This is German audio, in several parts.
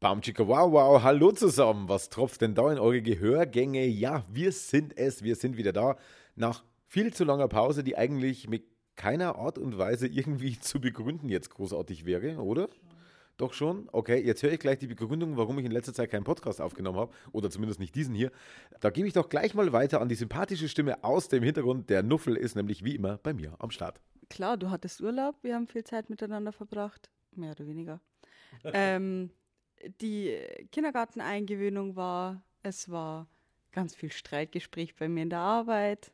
Baumchika, wow, wow, hallo zusammen. Was tropft denn da in eure Gehörgänge? Ja, wir sind es, wir sind wieder da. Nach viel zu langer Pause, die eigentlich mit keiner Art und Weise irgendwie zu begründen jetzt großartig wäre, oder? Doch schon? Okay, jetzt höre ich gleich die Begründung, warum ich in letzter Zeit keinen Podcast aufgenommen habe. Oder zumindest nicht diesen hier. Da gebe ich doch gleich mal weiter an die sympathische Stimme aus dem Hintergrund. Der Nuffel ist nämlich wie immer bei mir am Start. Klar, du hattest Urlaub, wir haben viel Zeit miteinander verbracht. Mehr oder weniger. ähm, die Kindergarteneingewöhnung war, es war ganz viel Streitgespräch bei mir in der Arbeit,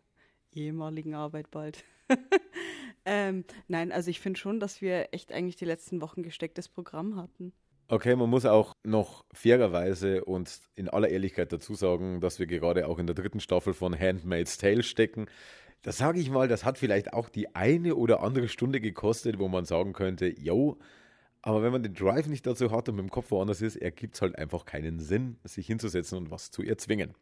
ehemaligen Arbeit bald. ähm, nein, also ich finde schon, dass wir echt eigentlich die letzten Wochen gestecktes Programm hatten. Okay, man muss auch noch fairerweise und in aller Ehrlichkeit dazu sagen, dass wir gerade auch in der dritten Staffel von Handmaid's Tale stecken. Da sage ich mal, das hat vielleicht auch die eine oder andere Stunde gekostet, wo man sagen könnte, yo, aber wenn man den Drive nicht dazu hat und mit dem Kopf woanders ist, ergibt es halt einfach keinen Sinn, sich hinzusetzen und was zu erzwingen.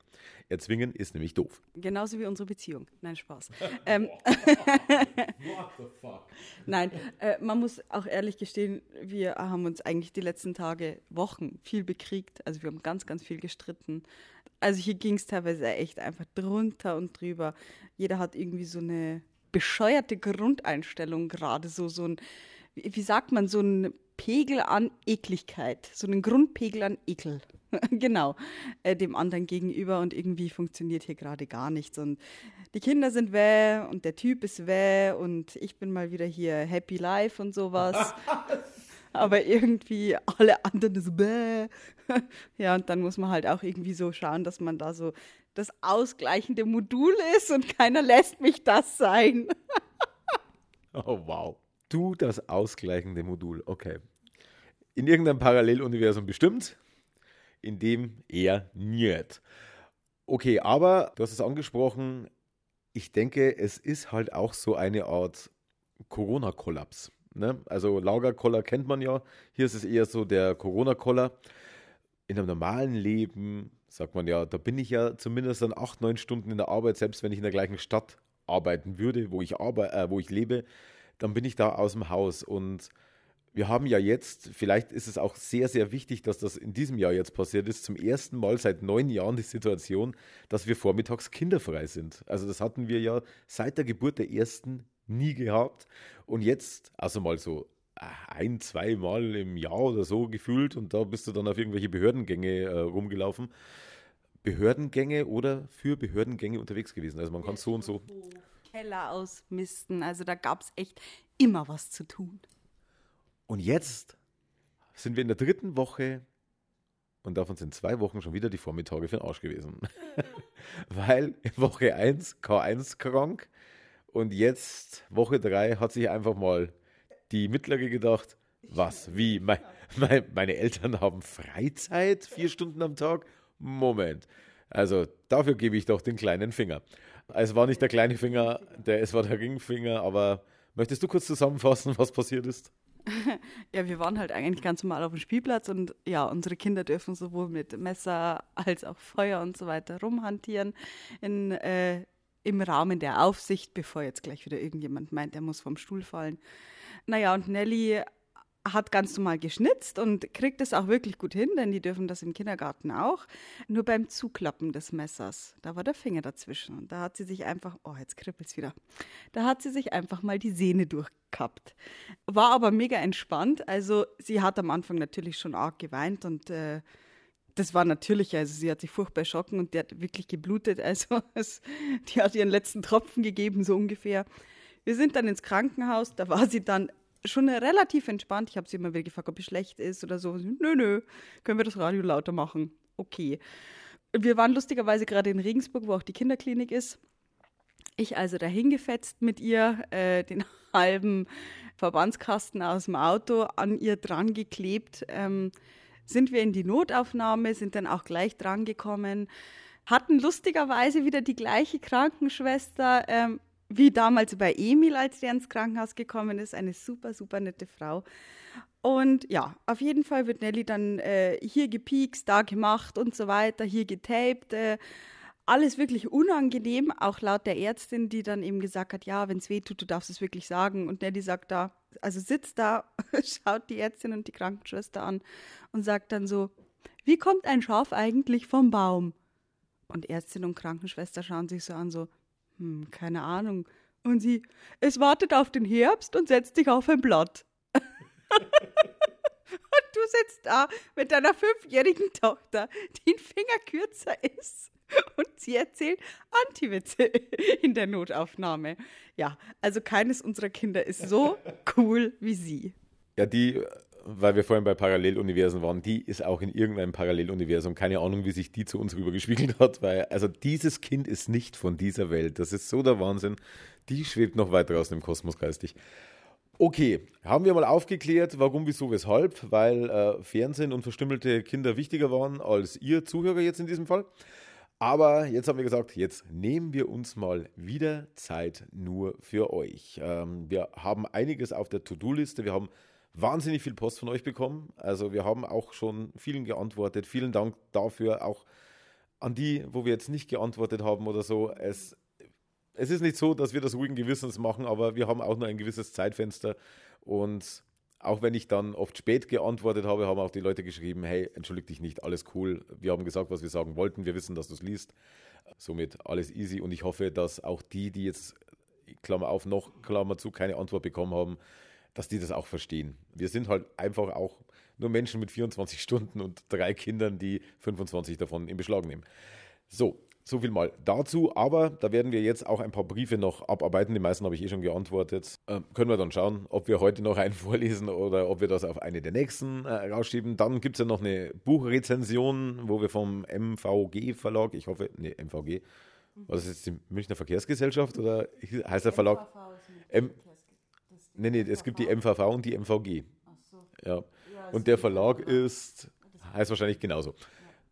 Erzwingen ist nämlich doof. Genauso wie unsere Beziehung. Nein, Spaß. ähm, What the fuck? Nein, äh, man muss auch ehrlich gestehen, wir haben uns eigentlich die letzten Tage, Wochen viel bekriegt. Also wir haben ganz, ganz viel gestritten. Also hier ging es teilweise echt einfach drunter und drüber. Jeder hat irgendwie so eine bescheuerte Grundeinstellung gerade, so, so ein, wie sagt man, so ein Pegel an Ekligkeit, so einen Grundpegel an Ekel, genau, äh, dem anderen gegenüber und irgendwie funktioniert hier gerade gar nichts und die Kinder sind weh und der Typ ist weh und ich bin mal wieder hier happy life und sowas. Aber irgendwie alle anderen ist bäh. ja, und dann muss man halt auch irgendwie so schauen, dass man da so das ausgleichende Modul ist und keiner lässt mich das sein. oh, wow. Du das ausgleichende Modul, okay. In irgendeinem Paralleluniversum bestimmt, in dem er nicht. Okay, aber du hast es angesprochen, ich denke, es ist halt auch so eine Art Corona-Kollaps. Ne? Also Lagerkoller kennt man ja. Hier ist es eher so der Corona-Koller. In einem normalen Leben sagt man ja, da bin ich ja zumindest dann acht, neun Stunden in der Arbeit, selbst wenn ich in der gleichen Stadt arbeiten würde, wo ich, arbe äh, wo ich lebe, dann bin ich da aus dem Haus. Und wir haben ja jetzt, vielleicht ist es auch sehr, sehr wichtig, dass das in diesem Jahr jetzt passiert ist, zum ersten Mal seit neun Jahren die Situation, dass wir vormittags kinderfrei sind. Also das hatten wir ja seit der Geburt der ersten nie gehabt. Und jetzt, also mal so äh, ein, zwei Mal im Jahr oder so gefühlt und da bist du dann auf irgendwelche Behördengänge äh, rumgelaufen. Behördengänge oder für Behördengänge unterwegs gewesen. Also man kann so und so. Keller ausmisten. Also da gab es echt immer was zu tun. Und jetzt sind wir in der dritten Woche und davon sind zwei Wochen schon wieder die Vormittage für den Arsch gewesen. Weil Woche 1 K1 krank und jetzt Woche 3 hat sich einfach mal die Mittlere gedacht, was, wie, mein, mein, meine Eltern haben Freizeit, vier Stunden am Tag? Moment. Also dafür gebe ich doch den kleinen Finger. Es war nicht der kleine Finger, der, es war der Ringfinger, aber möchtest du kurz zusammenfassen, was passiert ist? ja, wir waren halt eigentlich ganz normal auf dem Spielplatz und ja, unsere Kinder dürfen sowohl mit Messer als auch Feuer und so weiter rumhantieren in, äh, im Rahmen der Aufsicht, bevor jetzt gleich wieder irgendjemand meint, er muss vom Stuhl fallen. Naja, und Nelly hat ganz normal geschnitzt und kriegt es auch wirklich gut hin, denn die dürfen das im Kindergarten auch. Nur beim Zuklappen des Messers, da war der Finger dazwischen und da hat sie sich einfach, oh, jetzt kribbelt es wieder, da hat sie sich einfach mal die Sehne durchgekappt. War aber mega entspannt, also sie hat am Anfang natürlich schon arg geweint und äh, das war natürlich, also sie hat sich furchtbar erschrocken und die hat wirklich geblutet, also es, die hat ihren letzten Tropfen gegeben, so ungefähr. Wir sind dann ins Krankenhaus, da war sie dann schon relativ entspannt. Ich habe sie immer wieder gefragt, ob es schlecht ist oder so. Nö, nö, können wir das Radio lauter machen? Okay. Wir waren lustigerweise gerade in Regensburg, wo auch die Kinderklinik ist. Ich also dahin gefetzt mit ihr, äh, den halben Verbandskasten aus dem Auto an ihr dran geklebt. Ähm, sind wir in die Notaufnahme, sind dann auch gleich dran gekommen, hatten lustigerweise wieder die gleiche Krankenschwester. Ähm, wie damals bei Emil, als der ins Krankenhaus gekommen ist. Eine super, super nette Frau. Und ja, auf jeden Fall wird Nelly dann äh, hier gepiekst, da gemacht und so weiter, hier getaped. Äh, alles wirklich unangenehm, auch laut der Ärztin, die dann eben gesagt hat, ja, wenn es weh tut, du darfst es wirklich sagen. Und Nelly sagt da, also sitzt da, schaut die Ärztin und die Krankenschwester an und sagt dann so, wie kommt ein Schaf eigentlich vom Baum? Und Ärztin und Krankenschwester schauen sich so an, so, hm, keine Ahnung. Und sie, es wartet auf den Herbst und setzt sich auf ein Blatt. und du sitzt da mit deiner fünfjährigen Tochter, die ein Finger kürzer ist. Und sie erzählt Antiwitze in der Notaufnahme. Ja, also keines unserer Kinder ist so cool wie sie. Ja, die, weil wir vorhin bei Paralleluniversen waren, die ist auch in irgendeinem Paralleluniversum. Keine Ahnung, wie sich die zu uns rübergespiegelt hat, weil, also dieses Kind ist nicht von dieser Welt. Das ist so der Wahnsinn. Die schwebt noch weiter aus dem Kosmos geistig. Okay, haben wir mal aufgeklärt, warum, wieso, weshalb, weil äh, Fernsehen und verstümmelte Kinder wichtiger waren als ihr Zuhörer jetzt in diesem Fall. Aber jetzt haben wir gesagt, jetzt nehmen wir uns mal wieder Zeit nur für euch. Ähm, wir haben einiges auf der To-Do-Liste. Wir haben wahnsinnig viel Post von euch bekommen. Also wir haben auch schon vielen geantwortet. Vielen Dank dafür, auch an die, wo wir jetzt nicht geantwortet haben oder so. Es es ist nicht so, dass wir das ruhigen Gewissens machen, aber wir haben auch nur ein gewisses Zeitfenster. Und auch wenn ich dann oft spät geantwortet habe, haben auch die Leute geschrieben, hey, entschuldige dich nicht, alles cool. Wir haben gesagt, was wir sagen wollten. Wir wissen, dass du es liest. Somit alles easy. Und ich hoffe, dass auch die, die jetzt, Klammer auf, noch, Klammer zu, keine Antwort bekommen haben, dass die das auch verstehen. Wir sind halt einfach auch nur Menschen mit 24 Stunden und drei Kindern, die 25 davon in Beschlag nehmen. So, so viel mal dazu, aber da werden wir jetzt auch ein paar Briefe noch abarbeiten. Die meisten habe ich eh schon geantwortet. Äh, können wir dann schauen, ob wir heute noch einen vorlesen oder ob wir das auf eine der nächsten äh, rausschieben. Dann gibt es ja noch eine Buchrezension, wo wir vom MVG Verlag, ich hoffe, nee, MVG, was ist jetzt die Münchner Verkehrsgesellschaft oder heißt der Verlag? M nee, nee, es gibt die MVV und die MVG. So. Ja. Und der Verlag ist, heißt wahrscheinlich genauso.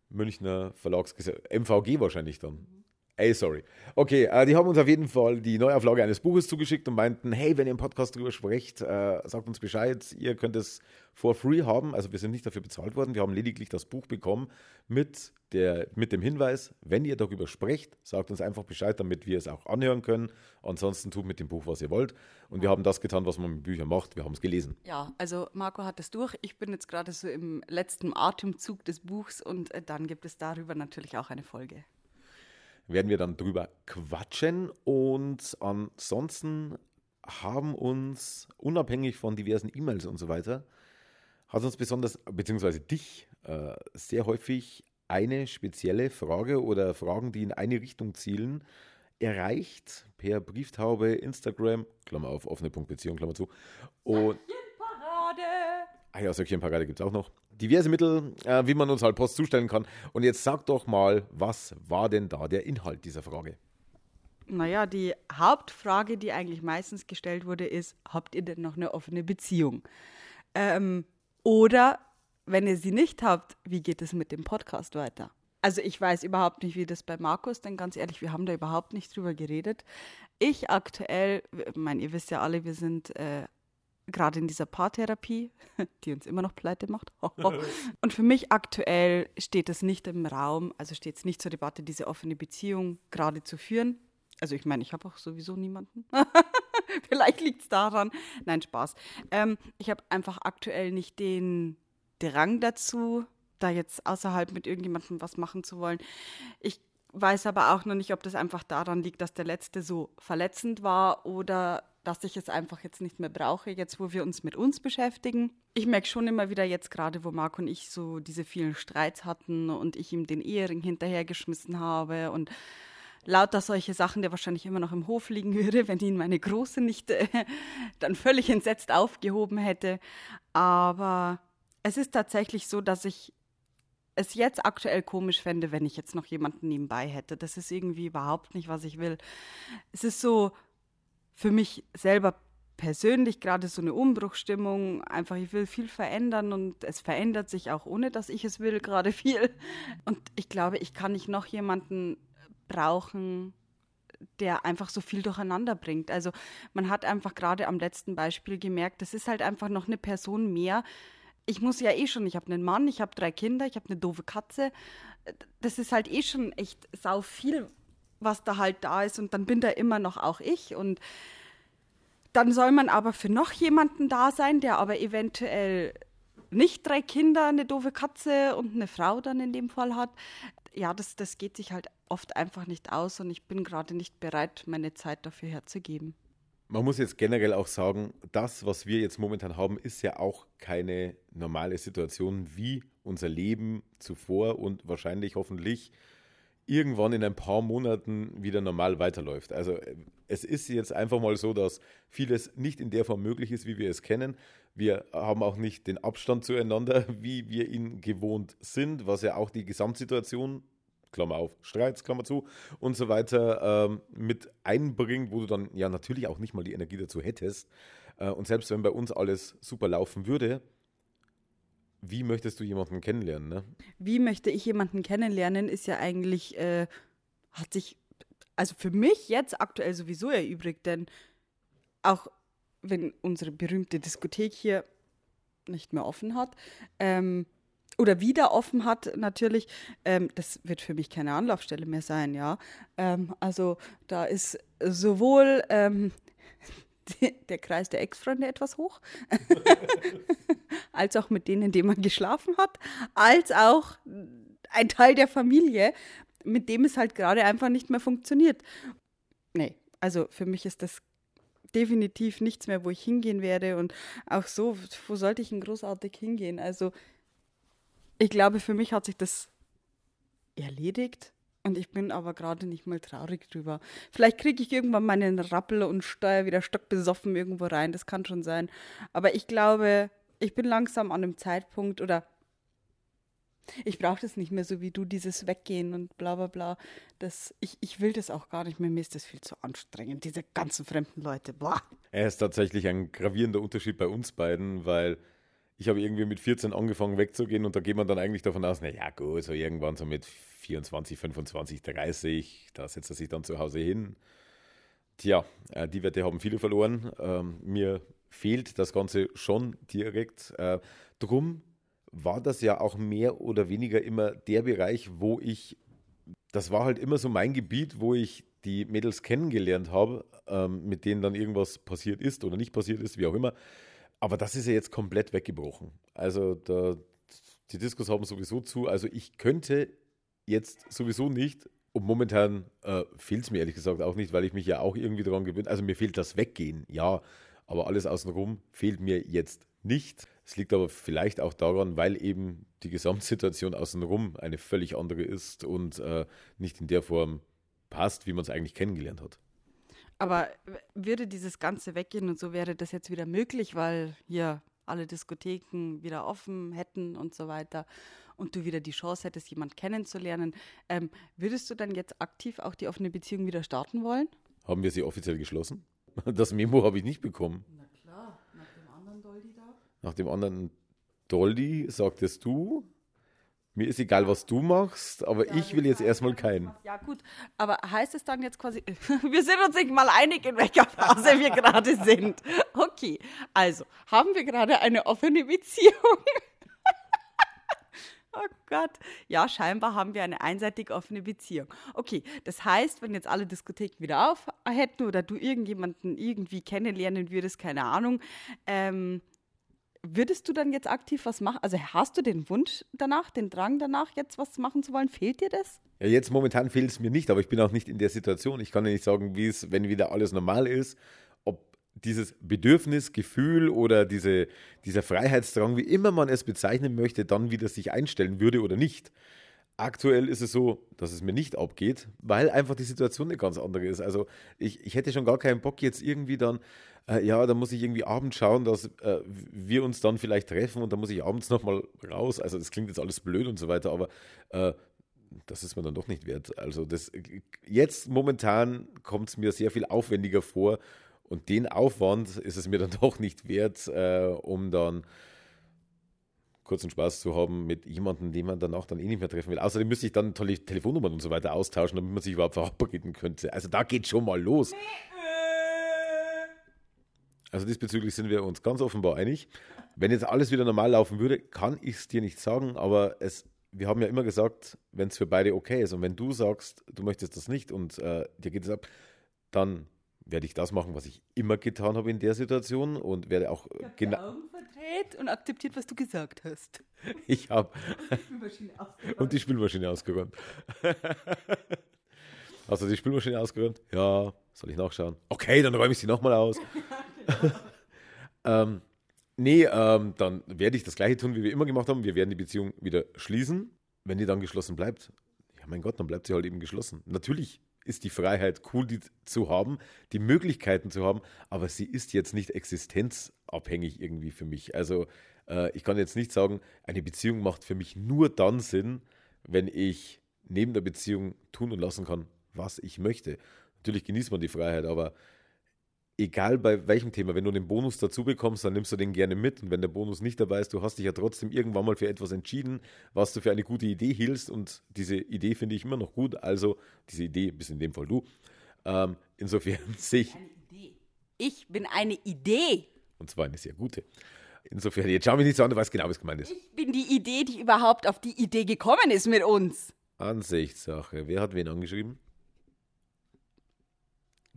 Münchner Verlagsgesellschaft, MVG wahrscheinlich dann. Ey, sorry. Okay, äh, die haben uns auf jeden Fall die Neuauflage eines Buches zugeschickt und meinten, hey, wenn ihr im Podcast drüber sprecht, äh, sagt uns Bescheid, ihr könnt es for free haben. Also wir sind nicht dafür bezahlt worden, wir haben lediglich das Buch bekommen mit, der, mit dem Hinweis, wenn ihr darüber sprecht, sagt uns einfach Bescheid, damit wir es auch anhören können. Ansonsten tut mit dem Buch, was ihr wollt. Und wir haben das getan, was man mit Büchern macht. Wir haben es gelesen. Ja, also Marco hat es durch. Ich bin jetzt gerade so im letzten Atemzug des Buchs und äh, dann gibt es darüber natürlich auch eine Folge werden wir dann drüber quatschen. Und ansonsten haben uns, unabhängig von diversen E-Mails und so weiter, hat uns besonders, beziehungsweise dich, äh, sehr häufig eine spezielle Frage oder Fragen, die in eine Richtung zielen, erreicht per Brieftaube, Instagram, Klammer auf, offene Punkt Beziehung, Klammer zu. Und, Ah ja, Söckchenparade gibt es auch noch. Diverse Mittel, äh, wie man uns halt Post zustellen kann. Und jetzt sag doch mal, was war denn da der Inhalt dieser Frage? Naja, die Hauptfrage, die eigentlich meistens gestellt wurde, ist, habt ihr denn noch eine offene Beziehung? Ähm, oder, wenn ihr sie nicht habt, wie geht es mit dem Podcast weiter? Also ich weiß überhaupt nicht, wie das bei Markus, denn ganz ehrlich, wir haben da überhaupt nicht drüber geredet. Ich aktuell, ich meine, ihr wisst ja alle, wir sind äh, gerade in dieser Paartherapie, die uns immer noch pleite macht. Und für mich aktuell steht es nicht im Raum, also steht es nicht zur Debatte, diese offene Beziehung gerade zu führen. Also ich meine, ich habe auch sowieso niemanden. Vielleicht liegt es daran. Nein, Spaß. Ähm, ich habe einfach aktuell nicht den Drang dazu, da jetzt außerhalb mit irgendjemandem was machen zu wollen. Ich weiß aber auch noch nicht, ob das einfach daran liegt, dass der letzte so verletzend war oder dass ich es einfach jetzt nicht mehr brauche, jetzt wo wir uns mit uns beschäftigen. Ich merke schon immer wieder jetzt gerade, wo Marc und ich so diese vielen Streits hatten und ich ihm den Ehering hinterhergeschmissen habe und lauter solche Sachen, der wahrscheinlich immer noch im Hof liegen würde, wenn ihn meine Große nicht äh, dann völlig entsetzt aufgehoben hätte. Aber es ist tatsächlich so, dass ich es jetzt aktuell komisch fände, wenn ich jetzt noch jemanden nebenbei hätte. Das ist irgendwie überhaupt nicht, was ich will. Es ist so, für mich selber persönlich gerade so eine Umbruchstimmung. Einfach, ich will viel verändern und es verändert sich auch ohne, dass ich es will, gerade viel. Und ich glaube, ich kann nicht noch jemanden brauchen, der einfach so viel durcheinander bringt. Also man hat einfach gerade am letzten Beispiel gemerkt, das ist halt einfach noch eine Person mehr, ich muss ja eh schon, ich habe einen Mann, ich habe drei Kinder, ich habe eine doofe Katze. Das ist halt eh schon echt sau viel, was da halt da ist. Und dann bin da immer noch auch ich. Und dann soll man aber für noch jemanden da sein, der aber eventuell nicht drei Kinder, eine doofe Katze und eine Frau dann in dem Fall hat. Ja, das, das geht sich halt oft einfach nicht aus und ich bin gerade nicht bereit, meine Zeit dafür herzugeben. Man muss jetzt generell auch sagen, das, was wir jetzt momentan haben, ist ja auch keine normale Situation wie unser Leben zuvor und wahrscheinlich hoffentlich irgendwann in ein paar Monaten wieder normal weiterläuft. Also es ist jetzt einfach mal so, dass vieles nicht in der Form möglich ist, wie wir es kennen. Wir haben auch nicht den Abstand zueinander, wie wir ihn gewohnt sind, was ja auch die Gesamtsituation, Klammer auf, Streits, Klammer zu und so weiter ähm, mit einbringt, wo du dann ja natürlich auch nicht mal die Energie dazu hättest. Äh, und selbst wenn bei uns alles super laufen würde, wie möchtest du jemanden kennenlernen? Ne? Wie möchte ich jemanden kennenlernen, ist ja eigentlich, äh, hat sich, also für mich jetzt aktuell sowieso erübrigt, denn auch wenn unsere berühmte Diskothek hier nicht mehr offen hat, ähm, oder wieder offen hat, natürlich, ähm, das wird für mich keine Anlaufstelle mehr sein, ja. Ähm, also da ist sowohl ähm, der Kreis der Ex-Freunde etwas hoch, als auch mit denen, in denen man geschlafen hat, als auch ein Teil der Familie, mit dem es halt gerade einfach nicht mehr funktioniert. Nee, also für mich ist das definitiv nichts mehr, wo ich hingehen werde und auch so, wo sollte ich denn großartig hingehen? Also ich glaube, für mich hat sich das erledigt. Und ich bin aber gerade nicht mal traurig drüber. Vielleicht kriege ich irgendwann meinen Rappel und steuer wieder stockbesoffen irgendwo rein. Das kann schon sein. Aber ich glaube, ich bin langsam an einem Zeitpunkt oder ich brauche das nicht mehr so wie du, dieses Weggehen und bla bla bla. Das, ich, ich will das auch gar nicht mehr. Mir ist das viel zu anstrengend, diese ganzen fremden Leute. Boah. Er ist tatsächlich ein gravierender Unterschied bei uns beiden, weil ich habe irgendwie mit 14 angefangen wegzugehen und da geht man dann eigentlich davon aus, naja gut, so irgendwann so mit 24, 25, 30, da setzt er sich dann zu Hause hin. Tja, äh, die Wette haben viele verloren. Ähm, mir fehlt das Ganze schon direkt. Äh, drum war das ja auch mehr oder weniger immer der Bereich, wo ich, das war halt immer so mein Gebiet, wo ich die Mädels kennengelernt habe, ähm, mit denen dann irgendwas passiert ist oder nicht passiert ist, wie auch immer. Aber das ist ja jetzt komplett weggebrochen. Also da, die Diskos haben sowieso zu. Also ich könnte jetzt sowieso nicht, und momentan äh, fehlt es mir ehrlich gesagt auch nicht, weil ich mich ja auch irgendwie daran gewöhnt. Also mir fehlt das Weggehen, ja. Aber alles außenrum fehlt mir jetzt nicht. Es liegt aber vielleicht auch daran, weil eben die Gesamtsituation außenrum eine völlig andere ist und äh, nicht in der Form passt, wie man es eigentlich kennengelernt hat. Aber würde dieses Ganze weggehen und so wäre das jetzt wieder möglich, weil hier alle Diskotheken wieder offen hätten und so weiter und du wieder die Chance hättest, jemanden kennenzulernen, ähm, würdest du dann jetzt aktiv auch die offene Beziehung wieder starten wollen? Haben wir sie offiziell geschlossen? Das Memo habe ich nicht bekommen. Na klar, nach dem anderen Doldi da. Nach dem anderen Doldi sagtest du, mir ist egal, was du machst, aber ja, ich will jetzt erstmal keinen. Ja, gut. Aber heißt es dann jetzt quasi, wir sind uns nicht mal einig, in welcher Phase wir gerade sind. Okay, also haben wir gerade eine offene Beziehung? Oh Gott. Ja, scheinbar haben wir eine einseitig offene Beziehung. Okay, das heißt, wenn jetzt alle Diskotheken wieder auf hätten oder du irgendjemanden irgendwie kennenlernen würdest, keine Ahnung, ähm, würdest du dann jetzt aktiv was machen? Also hast du den Wunsch danach, den Drang danach, jetzt was machen zu wollen? Fehlt dir das? Ja, jetzt momentan fehlt es mir nicht, aber ich bin auch nicht in der Situation. Ich kann ja nicht sagen, wie es, wenn wieder alles normal ist, dieses Bedürfnis, Gefühl oder diese, dieser Freiheitsdrang, wie immer man es bezeichnen möchte, dann wieder sich einstellen würde oder nicht. Aktuell ist es so, dass es mir nicht abgeht, weil einfach die Situation eine ganz andere ist. Also ich, ich hätte schon gar keinen Bock jetzt irgendwie dann äh, ja, da muss ich irgendwie abends schauen, dass äh, wir uns dann vielleicht treffen und dann muss ich abends nochmal raus. Also das klingt jetzt alles blöd und so weiter, aber äh, das ist mir dann doch nicht wert. Also das, jetzt momentan kommt es mir sehr viel aufwendiger vor und den Aufwand ist es mir dann doch nicht wert, äh, um dann kurzen Spaß zu haben mit jemandem, den man danach dann eh nicht mehr treffen will. Außerdem müsste ich dann tolle Telefonnummern und so weiter austauschen, damit man sich überhaupt verabreden könnte. Also da geht schon mal los. Also diesbezüglich sind wir uns ganz offenbar einig. Wenn jetzt alles wieder normal laufen würde, kann ich es dir nicht sagen, aber es, wir haben ja immer gesagt, wenn es für beide okay ist und wenn du sagst, du möchtest das nicht und äh, dir geht es ab, dann werde ich das machen, was ich immer getan habe in der Situation und werde auch genau. Augen verdreht und akzeptiert, was du gesagt hast. Ich habe und die Spülmaschine ausgeräumt. Hast du die Spülmaschine ausgeräumt? Ja. Soll ich nachschauen? Okay, dann räume ich sie nochmal aus. ähm, nee, ähm, dann werde ich das gleiche tun, wie wir immer gemacht haben. Wir werden die Beziehung wieder schließen. Wenn die dann geschlossen bleibt, ja mein Gott, dann bleibt sie halt eben geschlossen. Natürlich ist die Freiheit cool, die zu haben, die Möglichkeiten zu haben, aber sie ist jetzt nicht existenzabhängig irgendwie für mich. Also äh, ich kann jetzt nicht sagen, eine Beziehung macht für mich nur dann Sinn, wenn ich neben der Beziehung tun und lassen kann, was ich möchte. Natürlich genießt man die Freiheit, aber egal bei welchem Thema, wenn du den Bonus dazu bekommst, dann nimmst du den gerne mit. Und wenn der Bonus nicht dabei ist, du hast dich ja trotzdem irgendwann mal für etwas entschieden, was du für eine gute Idee hielst. Und diese Idee finde ich immer noch gut. Also, diese Idee bist in dem Fall du. Ähm, insofern sehe ich. Ich bin eine Idee. Und zwar eine sehr gute. Insofern, jetzt schau mich nicht so an, du weißt genau, was gemeint ist. Ich bin die Idee, die überhaupt auf die Idee gekommen ist mit uns. Ansichtssache. Wer hat wen angeschrieben?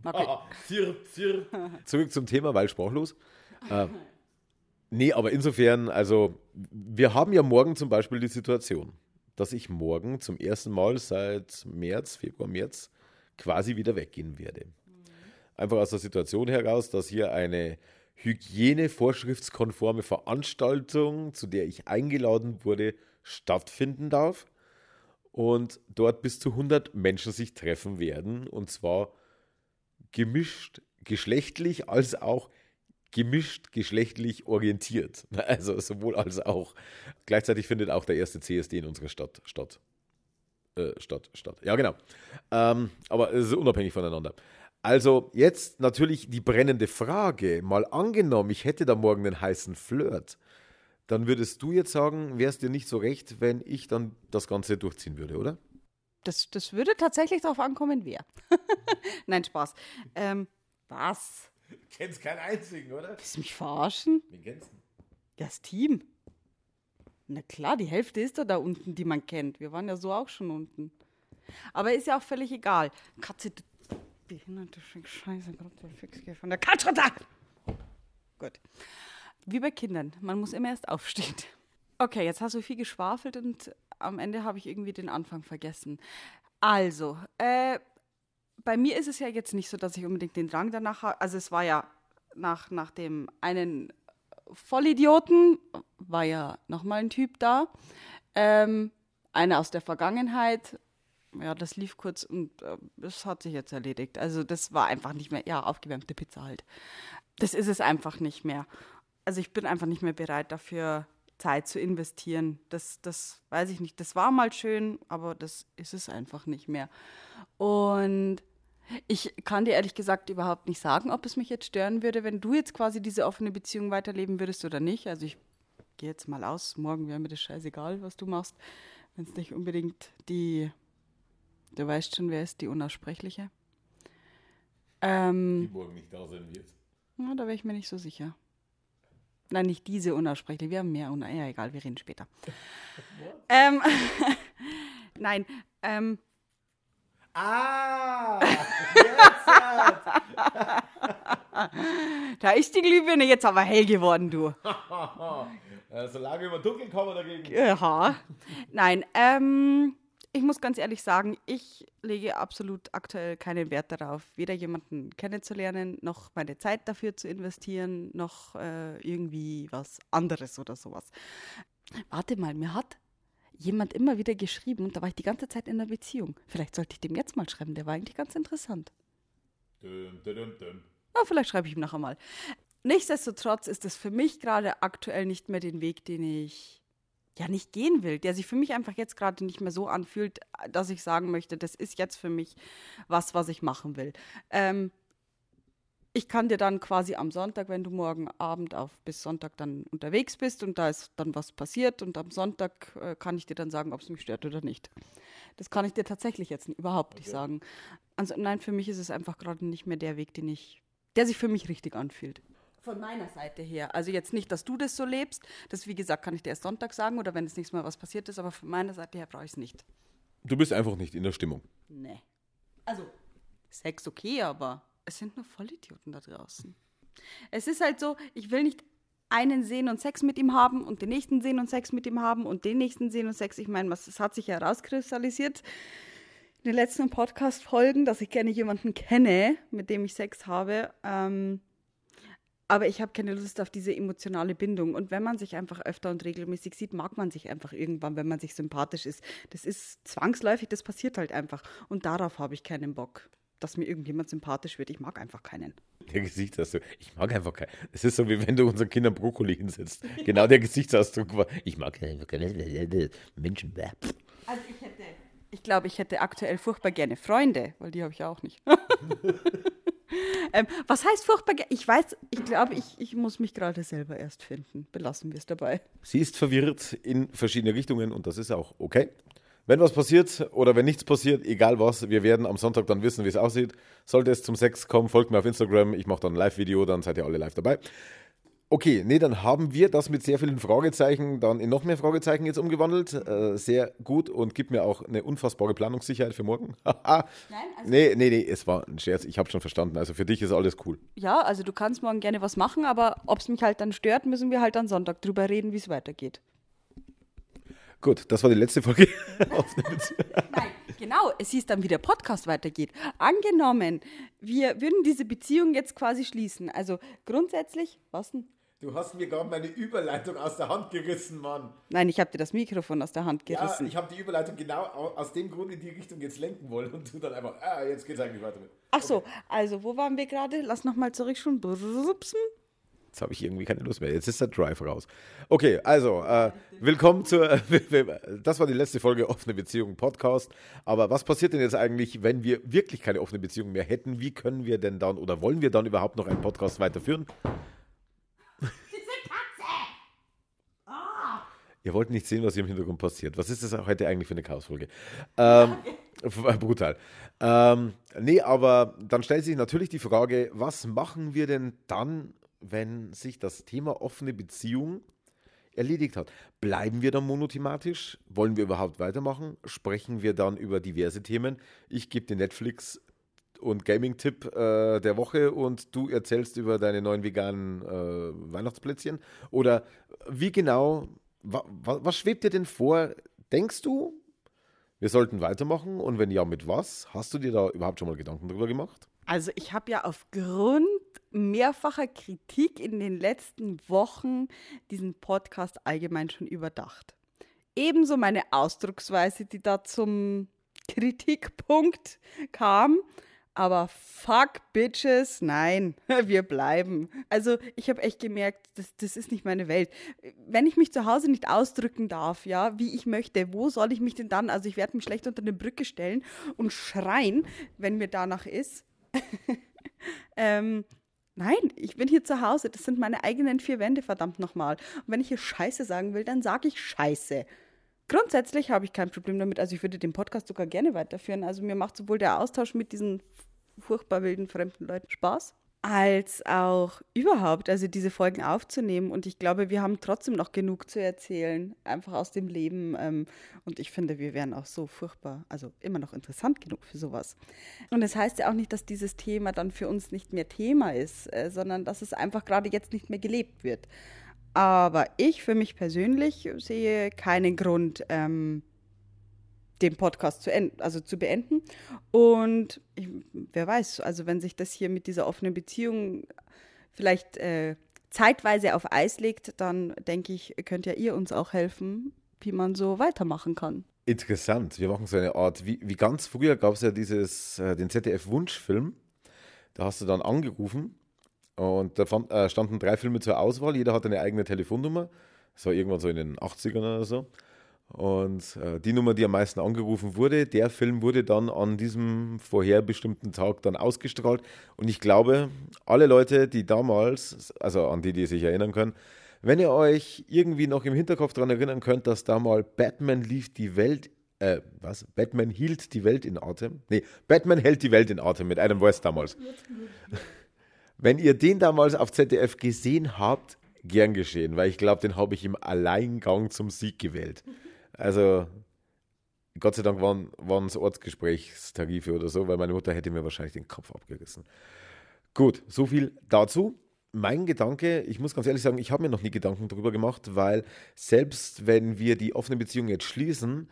Okay. Ah, zirp, zirp. Zurück zum Thema, weil sprachlos. Äh, nee, aber insofern, also wir haben ja morgen zum Beispiel die Situation, dass ich morgen zum ersten Mal seit März, Februar, März quasi wieder weggehen werde. Einfach aus der Situation heraus, dass hier eine hygienevorschriftskonforme Veranstaltung, zu der ich eingeladen wurde, stattfinden darf und dort bis zu 100 Menschen sich treffen werden und zwar gemischt geschlechtlich als auch gemischt geschlechtlich orientiert. Also sowohl als auch. Gleichzeitig findet auch der erste CSD in unserer Stadt statt. Äh, Stadt, Stadt. Ja, genau. Ähm, aber es ist unabhängig voneinander. Also jetzt natürlich die brennende Frage. Mal angenommen, ich hätte da morgen einen heißen Flirt. Dann würdest du jetzt sagen, wäre es dir nicht so recht, wenn ich dann das Ganze durchziehen würde, oder? Das, das würde tatsächlich darauf ankommen, wer. Nein, Spaß. Ähm, was? Du kennst keinen einzigen, oder? Willst du mich verarschen? Wen kennst du? Das Team. Na klar, die Hälfte ist da da unten, die man kennt. Wir waren ja so auch schon unten. Aber ist ja auch völlig egal. Katze, du behinderte Scheiße, gerade der Fix von der Couch runter! Gut. Wie bei Kindern, man muss immer erst aufstehen. Okay, jetzt hast du viel geschwafelt und am Ende habe ich irgendwie den Anfang vergessen. Also, äh, bei mir ist es ja jetzt nicht so, dass ich unbedingt den Drang danach habe. Also es war ja nach, nach dem einen Vollidioten, war ja nochmal ein Typ da. Ähm, einer aus der Vergangenheit. Ja, das lief kurz und äh, das hat sich jetzt erledigt. Also das war einfach nicht mehr, ja, aufgewärmte Pizza halt. Das ist es einfach nicht mehr. Also ich bin einfach nicht mehr bereit dafür, Zeit zu investieren. Das, das weiß ich nicht. Das war mal schön, aber das ist es einfach nicht mehr. Und ich kann dir ehrlich gesagt überhaupt nicht sagen, ob es mich jetzt stören würde, wenn du jetzt quasi diese offene Beziehung weiterleben würdest oder nicht. Also ich gehe jetzt mal aus. Morgen wäre mir das scheißegal, was du machst. Wenn es nicht unbedingt die, du weißt schon, wer ist die Unaussprechliche. Ähm, die morgen nicht da sein wird. Ja, da wäre ich mir nicht so sicher. Nein, nicht diese unaussprechliche. Wir haben mehr. Un ja, egal, wir reden später. ähm, Nein. Ähm, ah! da ist die Glühbirne jetzt aber hell geworden, du. Solange wir dunkel kommen dagegen. Ja. Nein, ähm, ich muss ganz ehrlich sagen, ich lege absolut aktuell keinen Wert darauf, weder jemanden kennenzulernen, noch meine Zeit dafür zu investieren, noch äh, irgendwie was anderes oder sowas. Warte mal, mir hat jemand immer wieder geschrieben und da war ich die ganze Zeit in einer Beziehung. Vielleicht sollte ich dem jetzt mal schreiben, der war eigentlich ganz interessant. Dum, dum, dum. Ja, vielleicht schreibe ich ihm nachher mal. Nichtsdestotrotz ist es für mich gerade aktuell nicht mehr den Weg, den ich ja nicht gehen will, der sich für mich einfach jetzt gerade nicht mehr so anfühlt, dass ich sagen möchte, das ist jetzt für mich was, was ich machen will. Ähm, ich kann dir dann quasi am Sonntag, wenn du morgen Abend auf bis Sonntag dann unterwegs bist und da ist dann was passiert und am Sonntag äh, kann ich dir dann sagen, ob es mich stört oder nicht. Das kann ich dir tatsächlich jetzt überhaupt okay. nicht sagen. Also nein, für mich ist es einfach gerade nicht mehr der Weg, den ich, der sich für mich richtig anfühlt. Von meiner Seite her. Also jetzt nicht, dass du das so lebst. Das, wie gesagt, kann ich dir erst Sonntag sagen oder wenn das nächste Mal was passiert ist, aber von meiner Seite her brauche ich es nicht. Du bist einfach nicht in der Stimmung. Nee. Also, Sex okay, aber es sind nur Vollidioten da draußen. Es ist halt so, ich will nicht einen sehen und Sex mit ihm haben und den nächsten sehen und Sex mit ihm haben und den nächsten sehen und Sex. Ich meine, es hat sich ja herauskristallisiert in den letzten Podcast-Folgen, dass ich gerne jemanden kenne, mit dem ich Sex habe. Ähm, aber ich habe keine Lust auf diese emotionale Bindung. Und wenn man sich einfach öfter und regelmäßig sieht, mag man sich einfach irgendwann, wenn man sich sympathisch ist. Das ist zwangsläufig, das passiert halt einfach. Und darauf habe ich keinen Bock, dass mir irgendjemand sympathisch wird. Ich mag einfach keinen. Der Gesichtsausdruck, ich mag einfach keinen. Es ist so, wie wenn du unseren Kindern Brokkoli hinsetzt. Genau der Gesichtsausdruck war, ich mag keine Menschen. Also ich hätte, ich glaube, ich hätte aktuell furchtbar gerne Freunde, weil die habe ich auch nicht. ähm, was heißt furchtbar? Ich weiß, ich glaube, ich, ich muss mich gerade selber erst finden. Belassen wir es dabei. Sie ist verwirrt in verschiedene Richtungen und das ist auch okay. Wenn was passiert oder wenn nichts passiert, egal was, wir werden am Sonntag dann wissen, wie es aussieht. Sollte es zum Sex kommen, folgt mir auf Instagram. Ich mache dann ein Live-Video, dann seid ihr alle live dabei. Okay, nee, dann haben wir das mit sehr vielen Fragezeichen dann in noch mehr Fragezeichen jetzt umgewandelt. Äh, sehr gut und gibt mir auch eine unfassbare Planungssicherheit für morgen. Nein, also nee, nee, nee, es war ein Scherz. Ich habe schon verstanden. Also für dich ist alles cool. Ja, also du kannst morgen gerne was machen, aber ob es mich halt dann stört, müssen wir halt am Sonntag drüber reden, wie es weitergeht. Gut, das war die letzte Folge. Nein, genau, es hieß dann, wie der Podcast weitergeht. Angenommen, wir würden diese Beziehung jetzt quasi schließen. Also grundsätzlich, was denn? Du hast mir gerade meine Überleitung aus der Hand gerissen, Mann. Nein, ich habe dir das Mikrofon aus der Hand gerissen. Ja, ich habe die Überleitung genau aus dem Grund in die Richtung jetzt lenken wollen und du dann einfach, ah, jetzt geht's eigentlich weiter mit. Ach so, also wo waren wir gerade? Lass nochmal zurückschauen. Jetzt habe ich irgendwie keine Lust mehr. Jetzt ist der Drive raus. Okay, also, äh, willkommen zur. das war die letzte Folge Offene Beziehung Podcast. Aber was passiert denn jetzt eigentlich, wenn wir wirklich keine offene Beziehung mehr hätten? Wie können wir denn dann oder wollen wir dann überhaupt noch einen Podcast weiterführen? Ihr wollt nicht sehen, was hier im Hintergrund passiert. Was ist das heute eigentlich für eine Chaosfolge? Ähm, brutal. Ähm, nee, aber dann stellt sich natürlich die Frage, was machen wir denn dann, wenn sich das Thema offene Beziehung erledigt hat. Bleiben wir dann monothematisch? Wollen wir überhaupt weitermachen? Sprechen wir dann über diverse Themen? Ich gebe den Netflix und Gaming-Tipp äh, der Woche und du erzählst über deine neuen veganen äh, Weihnachtsplätzchen? Oder wie genau, wa, wa, was schwebt dir denn vor? Denkst du, wir sollten weitermachen? Und wenn ja, mit was? Hast du dir da überhaupt schon mal Gedanken darüber gemacht? Also ich habe ja aufgrund mehrfacher Kritik in den letzten Wochen diesen Podcast allgemein schon überdacht. Ebenso meine Ausdrucksweise, die da zum Kritikpunkt kam. Aber fuck Bitches, nein, wir bleiben. Also ich habe echt gemerkt, das, das ist nicht meine Welt. Wenn ich mich zu Hause nicht ausdrücken darf, ja, wie ich möchte, wo soll ich mich denn dann? Also ich werde mich schlecht unter eine Brücke stellen und schreien, wenn mir danach ist. ähm, nein, ich bin hier zu Hause. Das sind meine eigenen vier Wände, verdammt nochmal. Und wenn ich hier Scheiße sagen will, dann sage ich Scheiße. Grundsätzlich habe ich kein Problem damit. Also ich würde den Podcast sogar gerne weiterführen. Also mir macht sowohl der Austausch mit diesen furchtbar wilden fremden Leuten Spaß, als auch überhaupt, also diese Folgen aufzunehmen. Und ich glaube, wir haben trotzdem noch genug zu erzählen, einfach aus dem Leben. Ähm, und ich finde, wir wären auch so furchtbar, also immer noch interessant genug für sowas. Und das heißt ja auch nicht, dass dieses Thema dann für uns nicht mehr Thema ist, äh, sondern dass es einfach gerade jetzt nicht mehr gelebt wird. Aber ich für mich persönlich sehe keinen Grund, ähm, den Podcast zu, also zu beenden. Und ich, wer weiß, also wenn sich das hier mit dieser offenen Beziehung vielleicht äh, zeitweise auf Eis legt, dann denke ich, könnt ja ihr uns auch helfen, wie man so weitermachen kann. Interessant. Wir machen so eine Art, wie, wie ganz früher gab es ja dieses, äh, den ZDF-Wunschfilm. Da hast du dann angerufen und da fand, äh, standen drei Filme zur Auswahl. Jeder hatte eine eigene Telefonnummer. Das war irgendwann so in den 80ern oder so. Und äh, die Nummer, die am meisten angerufen wurde, der Film wurde dann an diesem vorherbestimmten Tag dann ausgestrahlt. Und ich glaube, alle Leute, die damals, also an die, die sich erinnern können, wenn ihr euch irgendwie noch im Hinterkopf daran erinnern könnt, dass da mal Batman lief die Welt, äh, was? Batman hielt die Welt in Atem? Nee, Batman hält die Welt in Atem mit Adam West damals. Wenn ihr den damals auf ZDF gesehen habt, gern geschehen, weil ich glaube, den habe ich im Alleingang zum Sieg gewählt. Also Gott sei Dank waren, waren es Ortsgesprächstarife oder so, weil meine Mutter hätte mir wahrscheinlich den Kopf abgerissen. Gut, so viel dazu. Mein Gedanke, ich muss ganz ehrlich sagen, ich habe mir noch nie Gedanken darüber gemacht, weil selbst wenn wir die offene Beziehung jetzt schließen,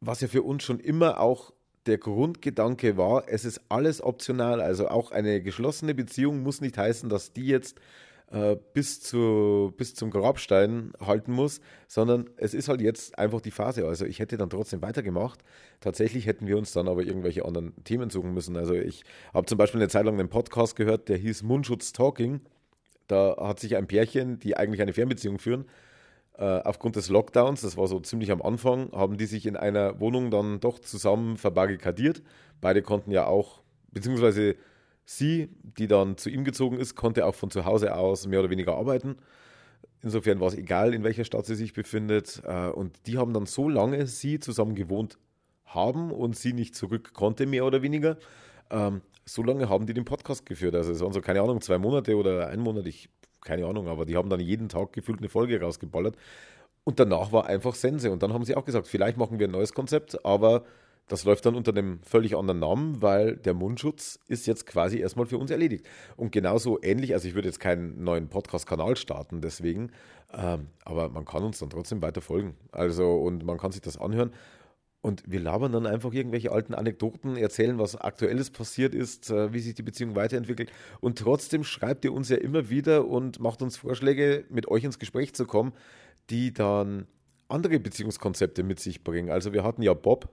was ja für uns schon immer auch der Grundgedanke war, es ist alles optional. Also auch eine geschlossene Beziehung muss nicht heißen, dass die jetzt äh, bis, zu, bis zum Grabstein halten muss, sondern es ist halt jetzt einfach die Phase. Also ich hätte dann trotzdem weitergemacht. Tatsächlich hätten wir uns dann aber irgendwelche anderen Themen suchen müssen. Also ich habe zum Beispiel eine Zeit lang einen Podcast gehört, der hieß Mundschutz Talking. Da hat sich ein Pärchen, die eigentlich eine Fernbeziehung führen, aufgrund des Lockdowns, das war so ziemlich am Anfang, haben die sich in einer Wohnung dann doch zusammen verbarrikadiert. Beide konnten ja auch, beziehungsweise sie, die dann zu ihm gezogen ist, konnte auch von zu Hause aus mehr oder weniger arbeiten. Insofern war es egal, in welcher Stadt sie sich befindet. Äh, und die haben dann so lange sie zusammen gewohnt haben und sie nicht zurück konnte, mehr oder weniger. Ähm, so lange haben die den Podcast geführt. Also es waren so, keine Ahnung, zwei Monate oder ein Monat, ich keine Ahnung, aber die haben dann jeden Tag gefühlt eine Folge rausgeballert. Und danach war einfach Sense. Und dann haben sie auch gesagt, vielleicht machen wir ein neues Konzept, aber das läuft dann unter einem völlig anderen Namen, weil der Mundschutz ist jetzt quasi erstmal für uns erledigt. Und genauso ähnlich, also ich würde jetzt keinen neuen Podcast-Kanal starten, deswegen, ähm, aber man kann uns dann trotzdem weiter folgen. Also, und man kann sich das anhören. Und wir labern dann einfach irgendwelche alten Anekdoten, erzählen, was aktuelles passiert ist, äh, wie sich die Beziehung weiterentwickelt. Und trotzdem schreibt ihr uns ja immer wieder und macht uns Vorschläge, mit euch ins Gespräch zu kommen, die dann andere Beziehungskonzepte mit sich bringen. Also wir hatten ja Bob,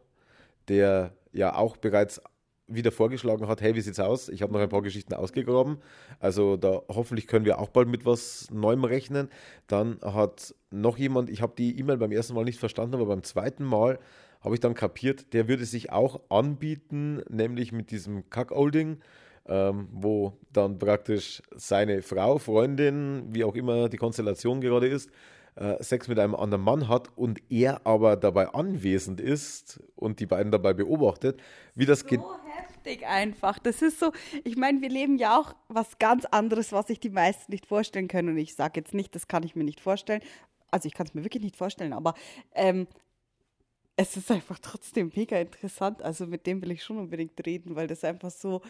der ja auch bereits wieder vorgeschlagen hat, hey, wie sieht's aus? Ich habe noch ein paar Geschichten ausgegraben. Also da hoffentlich können wir auch bald mit was Neuem rechnen. Dann hat noch jemand, ich habe die E-Mail beim ersten Mal nicht verstanden, aber beim zweiten Mal habe ich dann kapiert, der würde sich auch anbieten, nämlich mit diesem Cuckolding, ähm, wo dann praktisch seine Frau, Freundin, wie auch immer die Konstellation gerade ist, äh, Sex mit einem anderen Mann hat und er aber dabei anwesend ist und die beiden dabei beobachtet, wie das geht. So heftig einfach. Das ist so, ich meine, wir leben ja auch was ganz anderes, was sich die meisten nicht vorstellen können. Und ich sage jetzt nicht, das kann ich mir nicht vorstellen. Also ich kann es mir wirklich nicht vorstellen, aber ähm, es ist einfach trotzdem mega interessant. Also mit dem will ich schon unbedingt reden, weil das einfach so,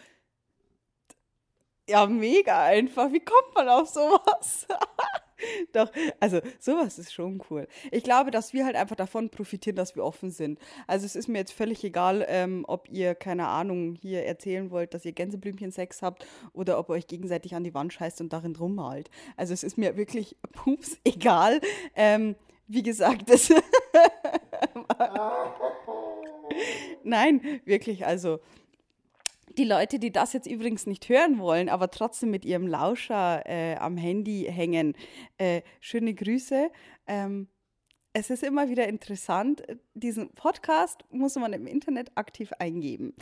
ja, mega einfach. Wie kommt man auf sowas? Doch, also sowas ist schon cool. Ich glaube, dass wir halt einfach davon profitieren, dass wir offen sind. Also es ist mir jetzt völlig egal, ähm, ob ihr, keine Ahnung, hier erzählen wollt, dass ihr Gänseblümchen-Sex habt oder ob ihr euch gegenseitig an die Wand scheißt und darin rummalt. Also es ist mir wirklich pups egal. Ähm, wie gesagt, das Nein, wirklich, also die Leute, die das jetzt übrigens nicht hören wollen, aber trotzdem mit ihrem Lauscher äh, am Handy hängen, äh, schöne Grüße. Ähm, es ist immer wieder interessant. Diesen Podcast muss man im Internet aktiv eingeben.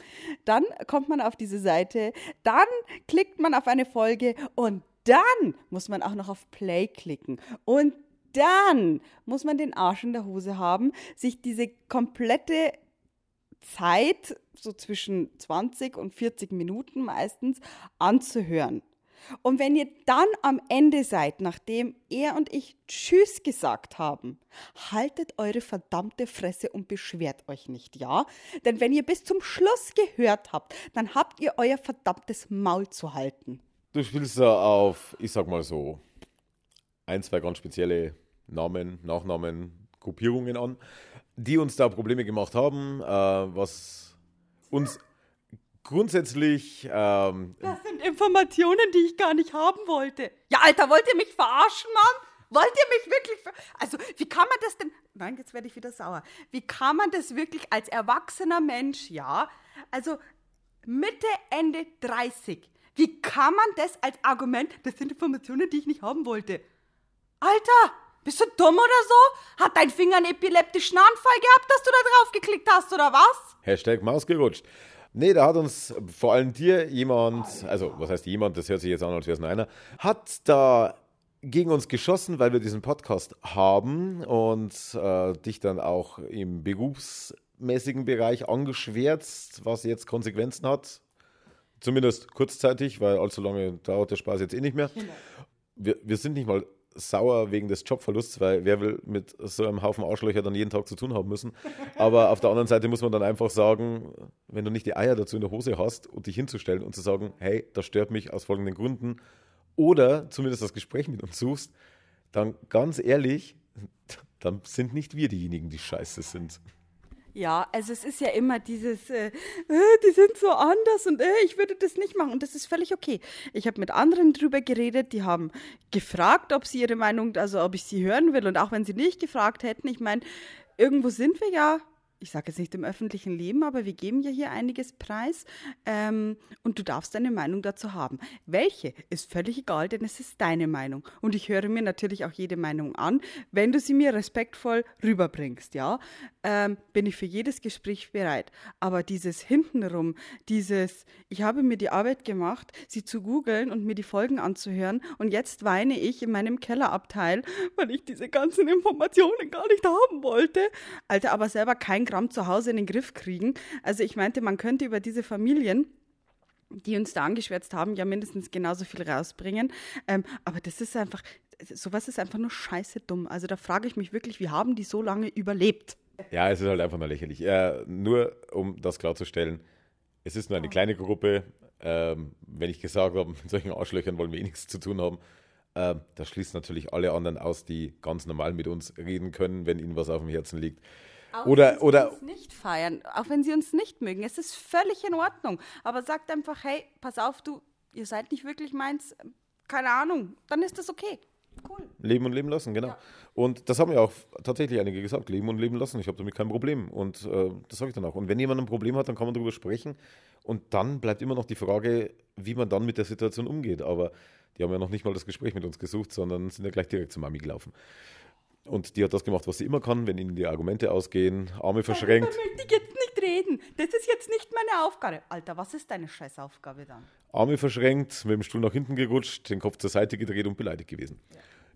Dann kommt man auf diese Seite, dann klickt man auf eine Folge und dann muss man auch noch auf Play klicken. Und dann muss man den Arsch in der Hose haben, sich diese komplette Zeit, so zwischen 20 und 40 Minuten meistens, anzuhören. Und wenn ihr dann am Ende seid, nachdem er und ich Tschüss gesagt haben, haltet eure verdammte Fresse und beschwert euch nicht, ja? Denn wenn ihr bis zum Schluss gehört habt, dann habt ihr euer verdammtes Maul zu halten. Du spielst da auf, ich sag mal so, ein, zwei ganz spezielle Namen, Nachnamen, Gruppierungen an, die uns da Probleme gemacht haben, äh, was uns grundsätzlich. Ähm, das sind Informationen, die ich gar nicht haben wollte. Ja, Alter, wollt ihr mich verarschen, Mann? Wollt ihr mich wirklich Also, wie kann man das denn. Nein, jetzt werde ich wieder sauer. Wie kann man das wirklich als erwachsener Mensch, ja? Also, Mitte, Ende 30. Wie kann man das als Argument, das sind Informationen, die ich nicht haben wollte? Alter, bist du dumm oder so? Hat dein Finger einen epileptischen Anfall gehabt, dass du da drauf geklickt hast, oder was? Hashtag Maus gerutscht. Nee, da hat uns vor allem dir jemand, also was heißt jemand, das hört sich jetzt an, als wäre es nur einer, hat da gegen uns geschossen, weil wir diesen Podcast haben und äh, dich dann auch im berufsmäßigen Bereich angeschwärzt, was jetzt Konsequenzen hat Zumindest kurzzeitig, weil allzu lange dauert der Spaß jetzt eh nicht mehr. Wir, wir sind nicht mal sauer wegen des Jobverlusts, weil wer will mit so einem Haufen Arschlöcher dann jeden Tag zu tun haben müssen. Aber auf der anderen Seite muss man dann einfach sagen, wenn du nicht die Eier dazu in der Hose hast und dich hinzustellen und zu sagen, hey, das stört mich aus folgenden Gründen, oder zumindest das Gespräch mit uns suchst, dann ganz ehrlich, dann sind nicht wir diejenigen, die scheiße sind. Ja, also es ist ja immer dieses, äh, äh, die sind so anders und äh, ich würde das nicht machen. Und das ist völlig okay. Ich habe mit anderen drüber geredet, die haben gefragt, ob sie ihre Meinung, also ob ich sie hören will. Und auch wenn sie nicht gefragt hätten, ich meine, irgendwo sind wir ja ich sage jetzt nicht im öffentlichen Leben, aber wir geben ja hier einiges preis ähm, und du darfst deine Meinung dazu haben. Welche ist völlig egal, denn es ist deine Meinung und ich höre mir natürlich auch jede Meinung an, wenn du sie mir respektvoll rüberbringst, ja, ähm, bin ich für jedes Gespräch bereit. Aber dieses hintenrum, dieses, ich habe mir die Arbeit gemacht, sie zu googeln und mir die Folgen anzuhören und jetzt weine ich in meinem Kellerabteil, weil ich diese ganzen Informationen gar nicht haben wollte, Alter, aber selber kein Gramm zu Hause in den Griff kriegen. Also ich meinte, man könnte über diese Familien die uns da angeschwärzt haben, ja mindestens genauso viel rausbringen. Ähm, aber das ist einfach, sowas ist einfach nur scheiße dumm. Also da frage ich mich wirklich, wie haben die so lange überlebt? Ja, es ist halt einfach nur lächerlich. Äh, nur um das klarzustellen, es ist nur eine kleine Gruppe. Ähm, wenn ich gesagt habe, mit solchen Arschlöchern wollen wir eh nichts zu tun haben, äh, das schließt natürlich alle anderen aus, die ganz normal mit uns reden können, wenn ihnen was auf dem Herzen liegt. Auch oder, wenn sie oder uns nicht feiern, auch wenn sie uns nicht mögen. Es ist völlig in Ordnung. Aber sagt einfach, hey, pass auf, du, ihr seid nicht wirklich meins, keine Ahnung, dann ist das okay. Cool. leben und leben lassen, genau. Und das haben ja auch tatsächlich einige gesagt, leben und leben lassen. Ich habe damit kein Problem. Und äh, das sage ich dann auch. Und wenn jemand ein Problem hat, dann kann man darüber sprechen. Und dann bleibt immer noch die Frage, wie man dann mit der Situation umgeht. Aber die haben ja noch nicht mal das Gespräch mit uns gesucht, sondern sind ja gleich direkt zur Mami gelaufen. Und die hat das gemacht, was sie immer kann, wenn ihnen die Argumente ausgehen, Arme verschränkt, Da möchte ich jetzt nicht reden. Das ist jetzt nicht meine Aufgabe. Alter, was ist deine Scheißaufgabe dann? Arme verschränkt, mit dem Stuhl nach hinten gerutscht, den Kopf zur Seite gedreht und beleidigt gewesen.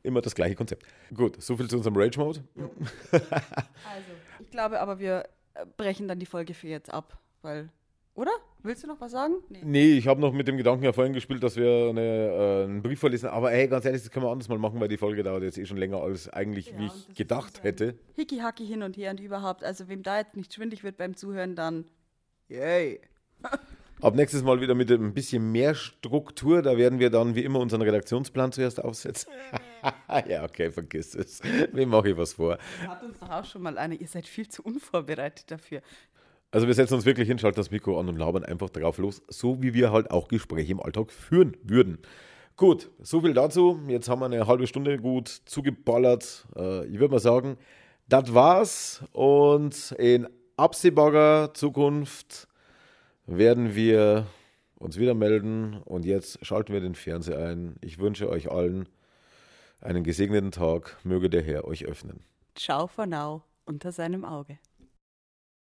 Immer das gleiche Konzept. Gut, soviel zu unserem Rage-Mode. Also, ich glaube aber, wir brechen dann die Folge für jetzt ab, weil, oder? Willst du noch was sagen? Nee. Nee, ich habe noch mit dem Gedanken ja vorhin gespielt, dass wir eine, äh, einen Brief vorlesen. Aber ey, ganz ehrlich, das können wir anders mal machen, weil die Folge dauert jetzt eh schon länger, als eigentlich, Ja, wie ich gedacht hätte. Hickey-Hacky hin und her und überhaupt. Also, wem da jetzt nicht schwindig wird beim Zuhören, dann. Yay. Ab nächstes Mal wieder mit ein bisschen mehr Struktur. Da werden wir dann wie immer unseren Redaktionsplan zuerst aufsetzen. ja, okay, vergiss es. Wem mache ich was vor? Hat uns doch auch schon mal eine. Ihr seid viel zu unvorbereitet dafür. Also wir setzen uns wirklich hin, schalten das Mikro an und labern einfach drauf los, so wie wir halt auch Gespräche im Alltag führen würden. Gut, so viel dazu. Jetzt haben wir eine halbe Stunde gut zugeballert. Äh, ich würde mal sagen, das war's. Und in absehbarer Zukunft werden wir uns wieder melden. Und jetzt schalten wir den Fernseher ein. Ich wünsche euch allen einen gesegneten Tag. Möge der Herr euch öffnen. Ciao for now unter seinem Auge.